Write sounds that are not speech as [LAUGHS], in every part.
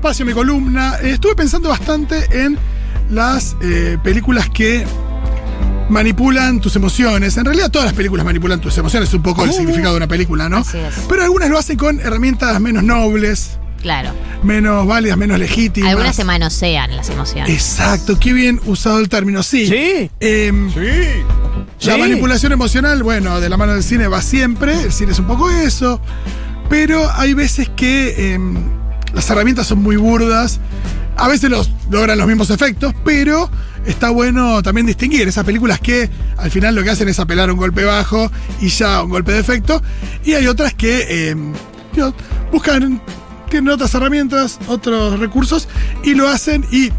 espacio, mi columna. Estuve pensando bastante en las eh, películas que manipulan tus emociones. En realidad todas las películas manipulan tus emociones, es un poco el significado de una película, ¿no? Así es. Pero algunas lo hacen con herramientas menos nobles, Claro. menos válidas, menos legítimas. Algunas se manosean las emociones. Exacto, qué bien usado el término, sí. Sí. Em, Sí. La Sí. manipulación emocional, bueno, de la mano del cine va siempre, el cine es un poco eso, pero hay veces que em, las herramientas son muy burdas, a veces los, logran los mismos efectos, pero está bueno también distinguir esas películas que al final lo que hacen es apelar a un golpe bajo y ya un golpe de efecto, y hay otras que digo, buscan, tienen otras herramientas, otros recursos, y lo hacen y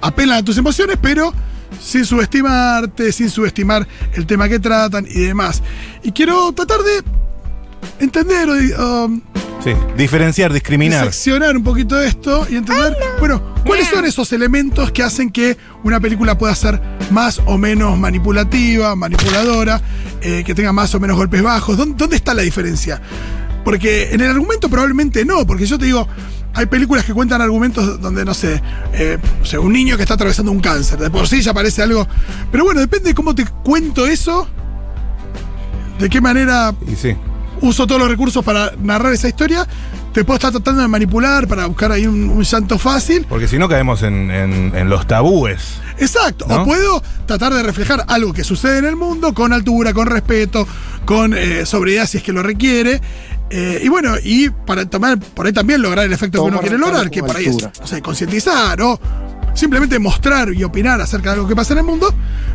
apelan a tus emociones, pero sin subestimarte, sin subestimar el tema que tratan y demás. Y quiero tratar de entender Sí. Diferenciar, discriminar. diseccionar un poquito esto y entender, bueno, cuáles son esos elementos que hacen que una película pueda ser más o menos manipulativa, manipuladora, eh, que tenga más o menos golpes bajos. ¿Dónde, dónde está la diferencia? Porque en el argumento probablemente no, porque yo te digo, hay películas que cuentan argumentos donde, no sé, eh, o sea, un niño que está atravesando un cáncer, de por sí ya parece algo. Pero bueno, depende de cómo te cuento eso, de qué manera Y sí. Uso todos los recursos para narrar esa historia, te puedo estar tratando de manipular para buscar ahí un, un llanto fácil. Porque si no caemos en, en- en los tabúes. Exacto. ¿No? O puedo tratar de reflejar algo que sucede en el mundo con altura, con respeto, con eh, sobriedad si es que lo requiere. Eh, y bueno, y para tomar, por ahí también lograr el efecto que uno quiere lograr, que por ahí es, no sé, concientizar o simplemente mostrar y opinar acerca de algo que pasa en el mundo,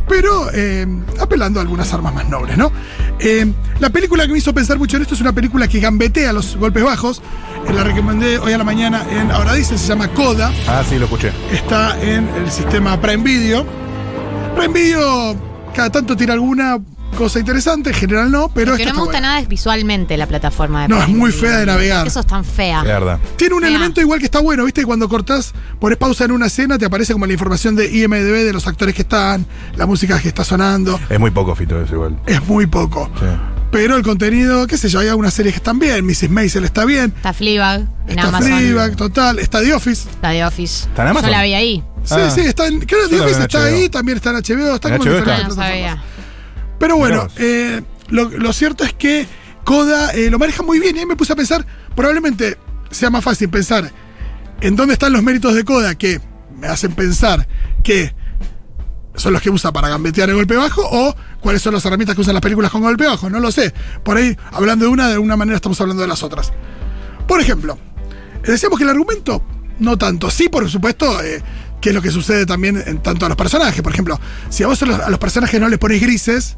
pero eh, apelando a algunas armas más nobles, ¿no? Eh, la película que me hizo pensar mucho en esto es una película que gambetea los golpes bajos. Eh, la recomendé hoy a la mañana en Ahora Dice, se llama Coda Ah, sí, lo escuché. está en el sistema Prime Video. Prime Video cada tanto tira alguna cosa interesante, en general no, pero Lo que no me está gusta nada es visualmente la plataforma de No, es muy fea de navegar. Eso es tan fea. Es verdad. Tiene un Fea. elemento igual que está bueno, ¿viste? Cuando cortás, pones pausa en una escena, te aparece como la información de IMDB de los actores que están, la música que está sonando. Es muy poco fito eso igual. Es muy poco. Sí. Pero el contenido, qué sé yo, hay algunas series que están bien. Mrs. Maisel está bien. Está Fleabag en Está Amazon. Fleabag, total. Está The Office. La de Office. ¿Está en Amazon? Yo la vi ahí. Sí, Ah. sí, está en. Creo que The Office en está HBO. ahí, también está en HBO. Está ¿En como en HBO está? diferentes Ah, no sabía. Pero bueno, eh, lo, lo cierto es que Coda eh, lo maneja muy bien y ahí me puse a pensar, probablemente sea más fácil pensar en dónde están los méritos de Coda que me hacen pensar que son los que usa para gambetear el golpe bajo o cuáles son las herramientas que usan las películas con golpe bajo, no lo sé. Por ahí, hablando de una, de alguna manera estamos hablando de las otras. Por ejemplo, eh, decíamos que el argumento no tanto. Sí, por supuesto, eh, que es lo que sucede también en tanto a los personajes. Por ejemplo, si a vos a los, a los personajes no les pones grises,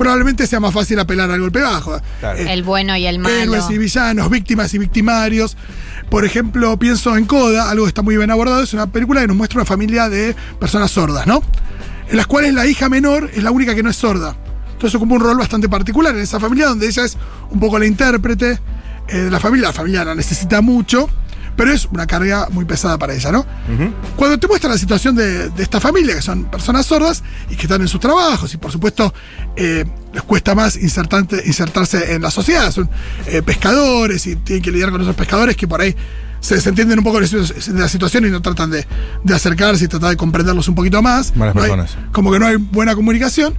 probablemente sea más fácil apelar al golpe bajo. Claro. Eh, El bueno y el malo. héroes y villanos, víctimas y victimarios. Por ejemplo, pienso en Coda, algo que está muy bien abordado, es una película que nos muestra una familia de personas sordas, ¿no? En las cuales la hija menor es la única que no es sorda. Entonces ocupa un rol bastante particular en esa familia, donde ella es un poco la intérprete eh, de la familia. La familia la necesita mucho, pero es una carga muy pesada para ella, ¿no? Cuando te muestra la situación de, de esta familia, que son personas sordas y que están en sus trabajos, y por supuesto eh, les cuesta más insertarse en la sociedad, son eh, pescadores y tienen que lidiar con esos pescadores que por ahí se desentienden un poco de la situación y no tratan de, de acercarse y tratar de comprenderlos un poquito más. Malas No hay- personas. como que no hay buena comunicación.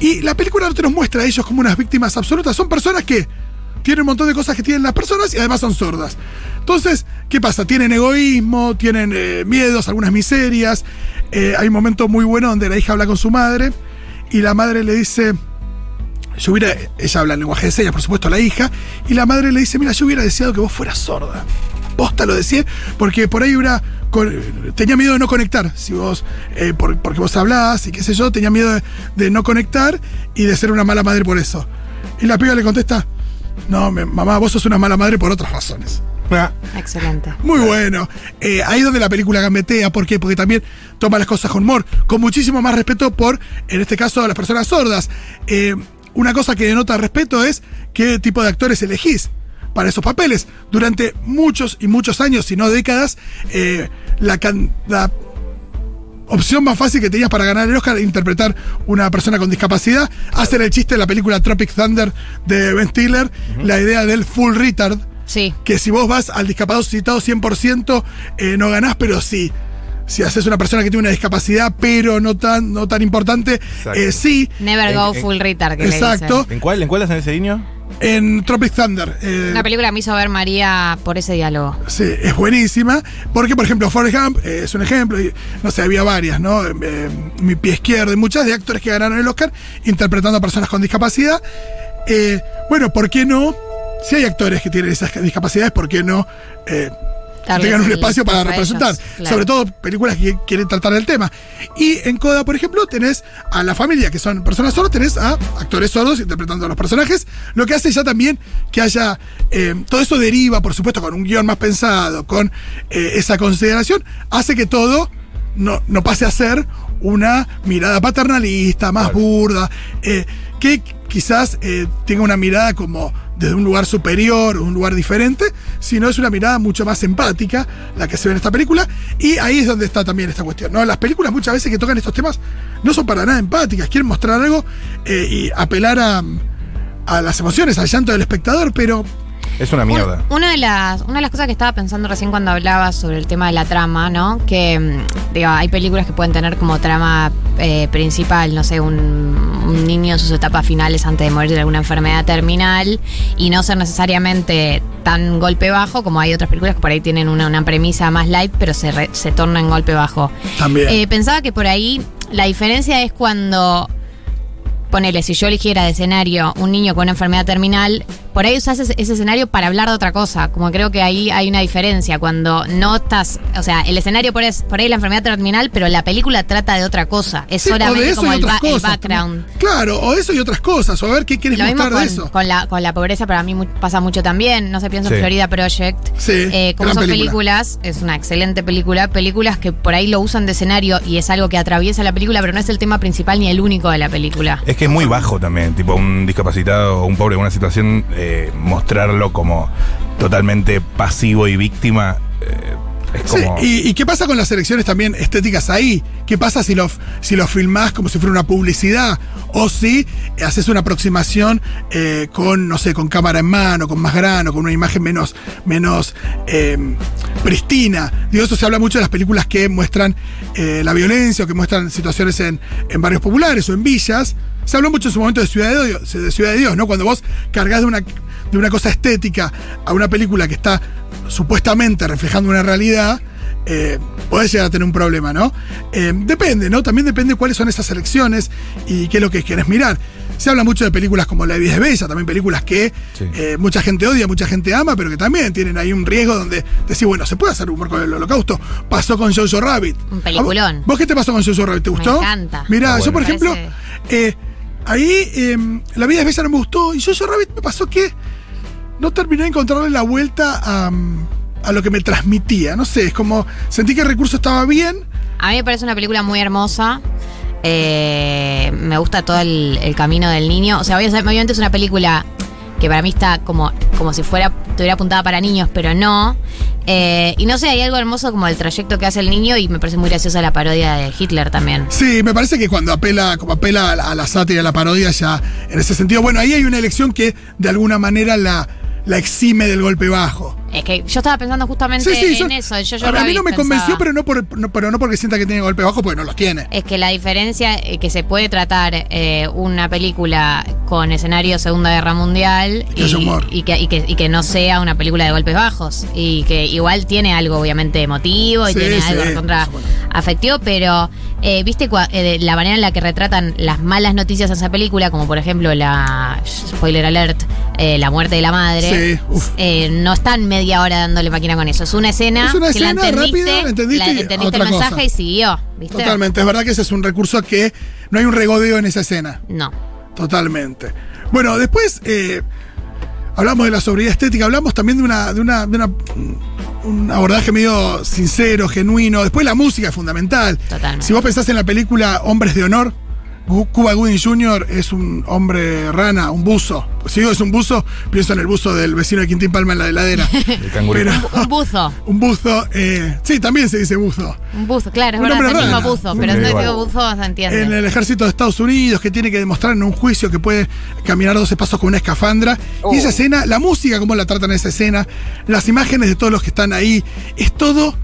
Y la película no te nos muestra a ellos como unas víctimas absolutas, son personas que tienen un montón de cosas que tienen las personas y además son sordas. Entonces, ¿qué pasa? Tienen egoísmo, tienen eh, miedos, algunas miserias. Eh, hay un momento muy bueno donde la hija habla con su madre y la madre le dice, yo hubiera, ella habla en lenguaje de señas, por supuesto, la hija, y la madre le dice, mira, yo hubiera deseado que vos fueras sorda. Posta lo decía, porque por ahí hubiera, tenía miedo de no conectar, si vos, eh, por- porque vos hablás y qué sé yo, tenía miedo de, de no conectar y de ser una mala madre por eso. Y la piba le contesta, no, mamá, vos sos una mala madre por otras razones. Ah, Excelente. Muy bueno. Eh, ahí es donde la película gambetea. ¿Por qué? Porque también toma las cosas con humor, con muchísimo más respeto por, en este caso, las personas sordas. Eh, una cosa que denota respeto es qué tipo de actores elegís para esos papeles. Durante muchos y muchos años, si no décadas, eh, la, can- la opción más fácil que tenías para ganar el Oscar era interpretar una persona con discapacidad, hacer el chiste de la película Tropic Thunder de Ben Stiller, la idea del full retard, Sí. que si vos vas al discapacitado 100% eh, no ganás, pero sí. Si haces una persona que tiene una discapacidad, pero no tan, no tan importante, eh, sí. Never go en- full retard, que le Exacto. dicen. ¿En cuál? ¿En cuál hacen ese niño? En Tropic Thunder. eh, Una película me hizo ver María por ese diálogo. Sí, es buenísima. Porque, por ejemplo, Forrest Gump eh, es un ejemplo. y, no sé, había varias, ¿no? Eh, Mi pie izquierdo y muchas de actores que ganaron el Oscar interpretando a personas con discapacidad. Eh, bueno, ¿por qué no? Si hay actores que tienen esas discapacidades, ¿por qué no? eh, tengan un espacio para representar. ellos, claro. Sobre todo películas que quieren tratar el tema. Y en Coda, por ejemplo, tenés a la familia, que son personas sordas, tenés a actores sordos interpretando a los personajes, lo que hace ya también que haya. eh, todo eso deriva, por supuesto, con un guion más pensado, con eh, esa consideración, hace que todo no, no pase a ser una mirada paternalista, más Claro. burda, eh, que quizás eh, tenga una mirada como desde un lugar superior, un lugar diferente, sino es una mirada mucho más empática la que se ve en esta película. Y ahí es donde está también esta cuestión. ¿no? Las películas muchas veces que tocan estos temas no son para nada empáticas, quieren mostrar algo eh, y apelar a, a las emociones, al llanto del espectador, pero Es una mierda. Un- Una de, las, una de las cosas que estaba pensando recién cuando hablabas sobre el tema de la trama, ¿no? Que, mm, digo, hay películas que pueden tener como trama eh, principal, no sé, un, un niño en sus etapas finales antes de morir de alguna enfermedad terminal y no ser necesariamente tan golpe bajo como hay otras películas que por ahí tienen una, una premisa más light, pero se, re- se torna en golpe bajo. también. Eh, pensaba que por ahí la diferencia es cuando, ponele, si yo eligiera de escenario un niño con una enfermedad terminal, por ahí usas ese, ese escenario para hablar de otra cosa. Como creo que ahí hay una diferencia. Cuando no estás, o sea, el escenario por, es, por ahí la enfermedad terminal, pero la película trata de otra cosa. Es Sí, solamente eso como y el, otras ba- el cosas background. también. Claro, o eso y otras cosas, o a ver qué quieres Lo mismo mostrar con, de eso. con la, con la pobreza, para mí mu- pasa mucho también. No sé, pienso en. Florida Project. Sí, Eh, como son película. películas, es una excelente película. Películas que por ahí lo usan de escenario y es algo que atraviesa la película, pero no es el tema principal ni el único de la película. Es que es muy bajo también, tipo un discapacitado o un pobre en una situación, eh, mostrarlo como totalmente pasivo y víctima. Sí, y qué pasa con las elecciones también estéticas ahí? ¿Qué pasa si lo, si lo filmás como si fuera una publicidad? O si haces una aproximación eh, con, no sé, con cámara en mano, con más grano, con una imagen menos, menos eh, pristina. Digo, eso se habla mucho de las películas que muestran eh, la violencia o que muestran situaciones en, en barrios populares o en villas. Se habló mucho en su momento de Ciudad de Dios, de Ciudad de Dios ¿no? Cuando vos cargas de una, de una cosa estética a una película que está supuestamente reflejando una realidad, eh, podés llegar a tener un problema, ¿no? Eh, depende, ¿no? También depende cuáles son esas elecciones y qué es lo que quieres mirar. Se habla mucho de películas como La vida es bella, también películas que Sí. eh, mucha gente odia, mucha gente ama, pero que también tienen ahí un riesgo donde decís, bueno, se puede hacer humor con el holocausto. Pasó con Jojo Rabbit. Un peliculón. ¿A ¿Vos qué te pasó con Jojo Rabbit? ¿Te gustó? encanta. Mirá, yo por ejemplo, Parece- eh, ahí eh, La vida es bella no me gustó y Jojo Rabbit me pasó que no terminé de encontrarle la vuelta a, a lo que me transmitía. No sé, es como sentí que el recurso estaba bien. A mí me parece una película muy hermosa. Eh, me gusta todo el, el camino del niño. O sea, obvi- obviamente es una película que para mí está como, como si fuera, estuviera apuntada para niños, pero no. Eh, y no sé, hay algo hermoso como el trayecto que hace el niño y me parece muy graciosa la parodia de Hitler también. Sí, me parece que cuando apela, como apela a la, a la sátira, a la parodia, ya en ese sentido, bueno, ahí hay una elección que de alguna manera la, la exime del golpe bajo. Es que yo estaba pensando justamente Sí, sí, en yo- eso. Yo, yo a, mí no me pensaba. convenció, pero no, por, no- pero no porque sienta que tiene golpe bajo, porque no los tiene. Es que la diferencia es que se puede tratar eh, una película con escenario Segunda Guerra Mundial y que, y que- y que no sea una película de golpes bajos. Y que igual tiene algo obviamente emotivo y Sí, tiene algo contra bueno. afectivo, pero eh, viste cua- eh, la manera en la que retratan las malas noticias en esa película, como por ejemplo la, spoiler alert, eh, la muerte de la madre. Sí, uf. eh, no están media hora dándole máquina con eso. Es una escena Es una que la escena entendiste, rápida, la entendiste la entendiste otra el mensaje cosa. y siguió. ¿viste? Totalmente, es verdad que ese es un recurso que no hay un regodeo en esa escena. No. Totalmente. Bueno, después eh, hablamos de la sobriedad estética, hablamos también de una, de una, de una- un abordaje medio sincero, genuino. Después la música es fundamental. Totalmente. Si vos pensás en la película Hombres de Honor, Cuba Gooding Jr. es un hombre rana, un buzo, si digo es un buzo, pienso en el buzo del vecino de Quintín Palma en la heladera. [LAUGHS] El canguro. Pero- Un buzo. [LAUGHS] un buzo, eh, sí, también se dice buzo. Un buzo, claro, es Un verdad, es el mismo buzo, pero no digo buzo, se entiende. En el ejército de Estados Unidos, que tiene que demostrar en un juicio que puede caminar 12 pasos con una escafandra. Y esa escena, la música, cómo la tratan en esa escena, las imágenes de todos los que están ahí, es todo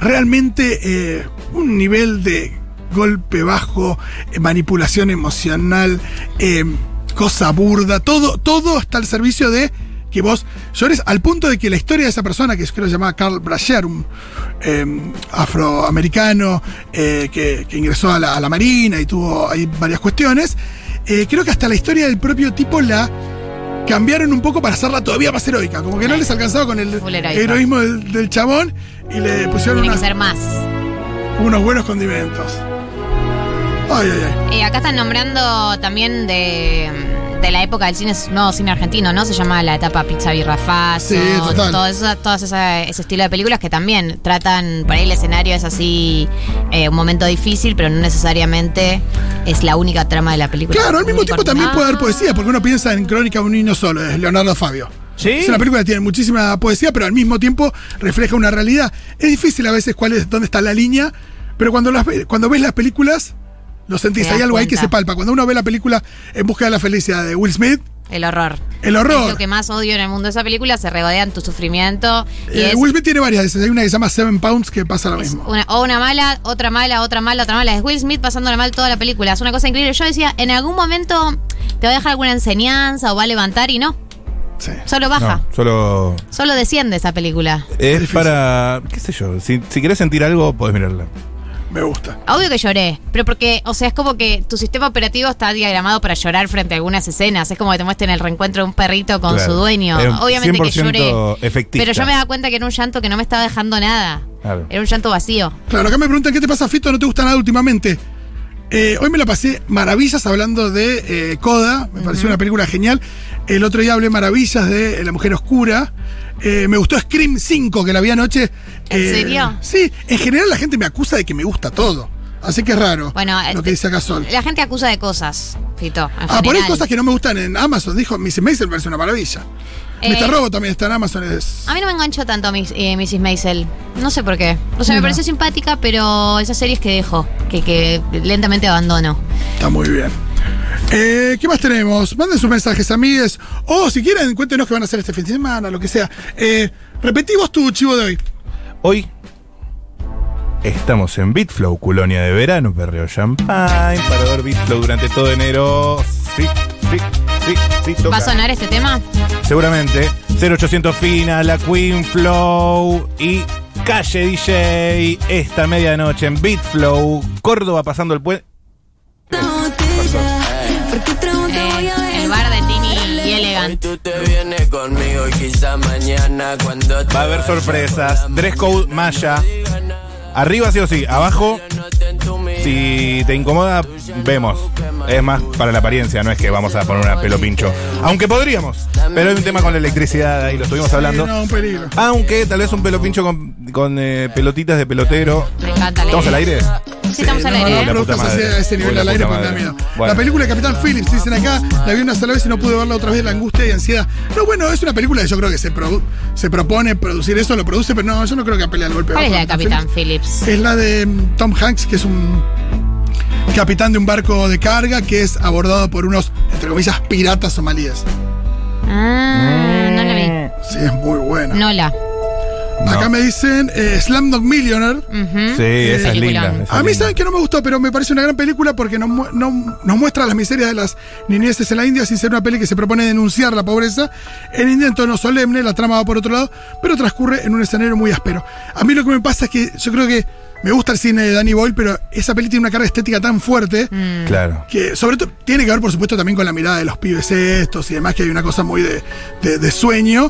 realmente eh, un nivel de golpe bajo, eh, manipulación emocional, eh, cosa burda, todo, todo está al servicio de que vos llores al punto de que la historia de esa persona, que creo que se llamaba Carl Brasher, un eh, afroamericano eh, que, que ingresó a la, a la Marina y tuvo ahí varias cuestiones, eh, creo que hasta la historia del propio tipo la cambiaron un poco para hacerla todavía más heroica, como que no les alcanzaba con el heroísmo del, del chabón y le pusieron unas- más. unos buenos condimentos. Ay, ay, ay. Eh, acá están nombrando también de, de la época del cine, no, cine argentino, ¿no? Se llama la etapa Pizza Birrafazo. Sí, total. Todo eso, ese estilo de películas que también tratan, por ahí el escenario es así, eh, un momento difícil, pero no necesariamente es la única trama de la película. Claro, al mismo tiempo también puede haber poesía, porque uno piensa en Crónica de un niño solo, es Leonardo Fabio. ¿Sí? Es una película que tiene muchísima poesía, pero al mismo tiempo refleja una realidad. Es difícil a veces cuál es, dónde está la línea, pero cuando, las, cuando ves las películas, lo sentís. Hay algo ahí que se palpa. Cuando uno ve la película En busca de la felicidad de Will Smith, El horror. El horror. Es lo que más odio en el mundo de esa película, se regodean tu sufrimiento. Y eh, es Will Smith tiene varias de esas. Hay una que se llama Seven Pounds que pasa lo mismo. una, o una mala, otra mala, otra mala, otra mala. Es Will Smith pasándole mal toda la película. Es una cosa increíble. Yo decía, en algún momento te va a dejar alguna enseñanza o va a levantar y no. Sí. Solo baja. No, solo. Solo desciende esa película. Es para. ¿Qué sé yo? Si, si querés sentir algo, podés mirarla. Me gusta. Obvio que lloré, pero porque, o sea, es como que tu sistema operativo está diagramado para llorar frente a algunas escenas. Es como que te muestren el reencuentro de un perrito con Claro. su dueño. Obviamente que 100% lloré. efectista. Pero yo me daba cuenta que era un llanto que no me estaba dejando nada. Claro. Era un llanto vacío. Claro, acá me preguntan qué te pasa, Fito, no te gusta nada últimamente. Eh, hoy me la pasé maravillas hablando de eh, Coda, me pareció una película genial. El otro día hablé maravillas de La Mujer Oscura. Eh, me gustó Scream 5, que la vi anoche. ¿En Eh, serio? Sí, en general la gente me acusa de que me gusta todo. Así que es raro Bueno, lo eh, que dice acá Sol. La gente acusa de cosas, Fito. en Ah, por ahí general. cosas que no me gustan en Amazon. Dijo, Mrs. Maisel me parece una maravilla. Eh, Mr. Robo también está en Amazon. Es... A mí no me enganchó tanto Miss- eh, Mrs. Maisel. No sé por qué. O sea, me pareció simpática, pero esas series que dejo, que, que lentamente abandono. Está muy bien. Eh, ¿Qué más tenemos? Manden sus mensajes, amigues. O si quieren, cuéntenos qué van a hacer este fin de semana, lo que sea. Eh, repetí vos tu chivo de hoy. Hoy estamos en Bitflow, colonia de verano, Perreo Champagne, para ver Bitflow durante todo enero. Sí, sí, sí, sí. toca. ¿Va a sonar este tema? Seguramente. 0800 Fina, La Queen Flow y Calle DJ. Esta medianoche en Bitflow, Córdoba pasando el puente. Eh, el bar de Tini y Elegant. Va a haber sorpresas. Dress code Maya. Arriba sí o sí, abajo si te incomoda, vemos. Es más para la apariencia, no es que vamos a poner una pelo pincho. Aunque podríamos. Pero hay un tema con la electricidad, ahí lo estuvimos hablando. Sí, no, un peligro. Aunque tal vez un pelo pincho con, con, eh, pelotitas de pelotero. Me encanta la ¿Estamos al idea. Sí, al aire. No, La no, puta produzcas madre. a ese nivel Uy, la al aire puta porque da madre. miedo. Bueno. La película de Capitán Phillips, dicen acá, la vi una sola vez y no pude verla otra vez, la angustia y ansiedad. No, bueno, es una película que yo creo que se, produ- se propone producir eso, lo produce, pero no, yo no creo que apele al golpe. ¿Cuál es la de Capitán Phillips? Es la de mm, Tom Hanks, que es un capitán de un barco de carga que es abordado por unos, entre comillas, piratas somalíes. Ah, no la vi. Sí, es muy buena. No la. Acá No. me dicen eh, Slumdog Millionaire. Ujú. Sí, esa es linda. Esa A mí linda. saben que no me gustó, pero me parece una gran película porque nos, mu- no- nos muestra las miserias de las niñeces en la India sin ser una peli que se propone denunciar la pobreza. En India en tono solemne, la trama va por otro lado, pero transcurre en un escenario muy áspero. A mí lo que me pasa es que yo creo que me gusta el cine de Danny Boyle, pero esa peli tiene una carga estética tan fuerte Mm. Claro. que sobre todo tiene que ver por supuesto también con la mirada de los pibes estos y demás, que hay una cosa muy de, de- de sueño.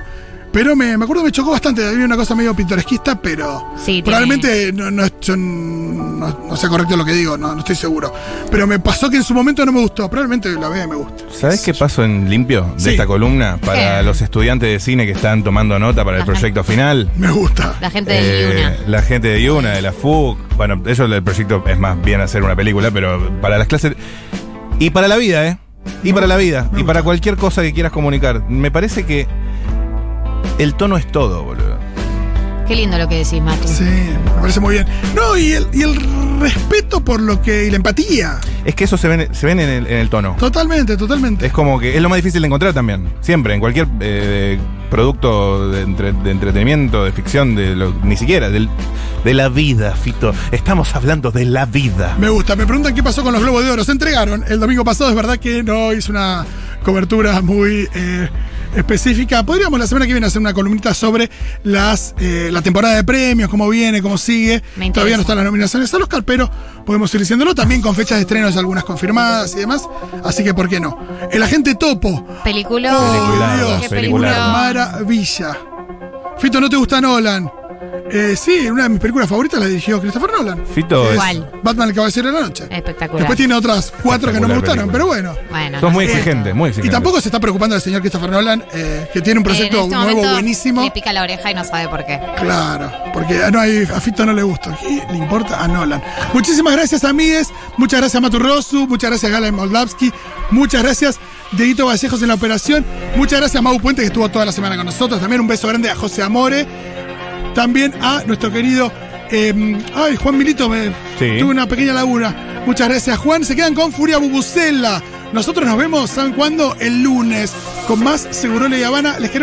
Pero me, me acuerdo que me chocó bastante, había una cosa medio pintoresquista, pero Sí, probablemente no, no, yo no, no sea correcto lo que digo, no, no estoy seguro. Pero me pasó que en su momento no me gustó, probablemente la vea y me gusta. ¿Sabes qué pasó en limpio de Sí. esta columna? Para ¿Qué? los estudiantes de cine que están tomando nota para el proyecto final. Me gusta. La gente de Eh, Yuna. La gente de Yuna, de la FUC. Bueno, ellos el proyecto es más bien hacer una película, pero para las clases. Y para la vida, ¿eh? Y para la vida, y para cualquier cosa que quieras comunicar. Me parece que el tono es todo, boludo. Qué lindo lo que decís, Matu. Sí, me parece muy bien. No, y el, y el respeto por lo que. y la empatía. Es que eso se ven, se ven en, el, en el tono. Totalmente, totalmente. Es como que es lo más difícil de encontrar también. Siempre, en cualquier eh, producto de, entre- de entretenimiento, de ficción, de lo- ni siquiera, del- de la vida, Fito. Estamos hablando de la vida. Me gusta. Me preguntan qué pasó con los Globos de Oro. Se entregaron el domingo pasado. Es verdad que no hice una cobertura muy eh, específica. Podríamos la semana que viene hacer una columnita sobre las eh, la temporada de premios, cómo viene, cómo sigue. Todavía no están las nominaciones al Oscar, pero podemos ir diciéndolo. También con fechas de estrenos algunas confirmadas y demás. Así que, ¿por qué no? El agente Topo. Película. Oh, Dios, película. maravilla. Fito, ¿no te gusta Nolan? Eh, sí, una de mis películas favoritas la dirigió Christopher Nolan. Fito, es- ¿Cuál? Batman el Caballero de la Noche. Espectacular. Después tiene otras cuatro que no me gustaron, película. pero bueno. Bueno, sos no muy sé. exigente, muy exigente. Y tampoco se está preocupando el señor Christopher Nolan, eh, que tiene un proyecto En este nuevo buenísimo. Le pica la oreja y no sabe por qué. Claro, porque a, no, hay- a Fito no le gusta. ¿Qué le importa a Nolan? Muchísimas gracias, amigues. Muchas gracias, Matu Rosu. Muchas gracias, Gala Moldavsky. Muchas gracias, Dieguito Vallejos en la operación. Muchas gracias, Mau Puente, que estuvo toda la semana con nosotros. También un beso grande a José Amore. También a nuestro querido. eh, ay, Juan Milito, me Sí. tuve una pequeña laguna. Muchas gracias, Juan. Se quedan con Furia Bubucela. Nosotros nos vemos, ¿saben cuándo? El lunes. Con más Segurola y Habana. Les queremos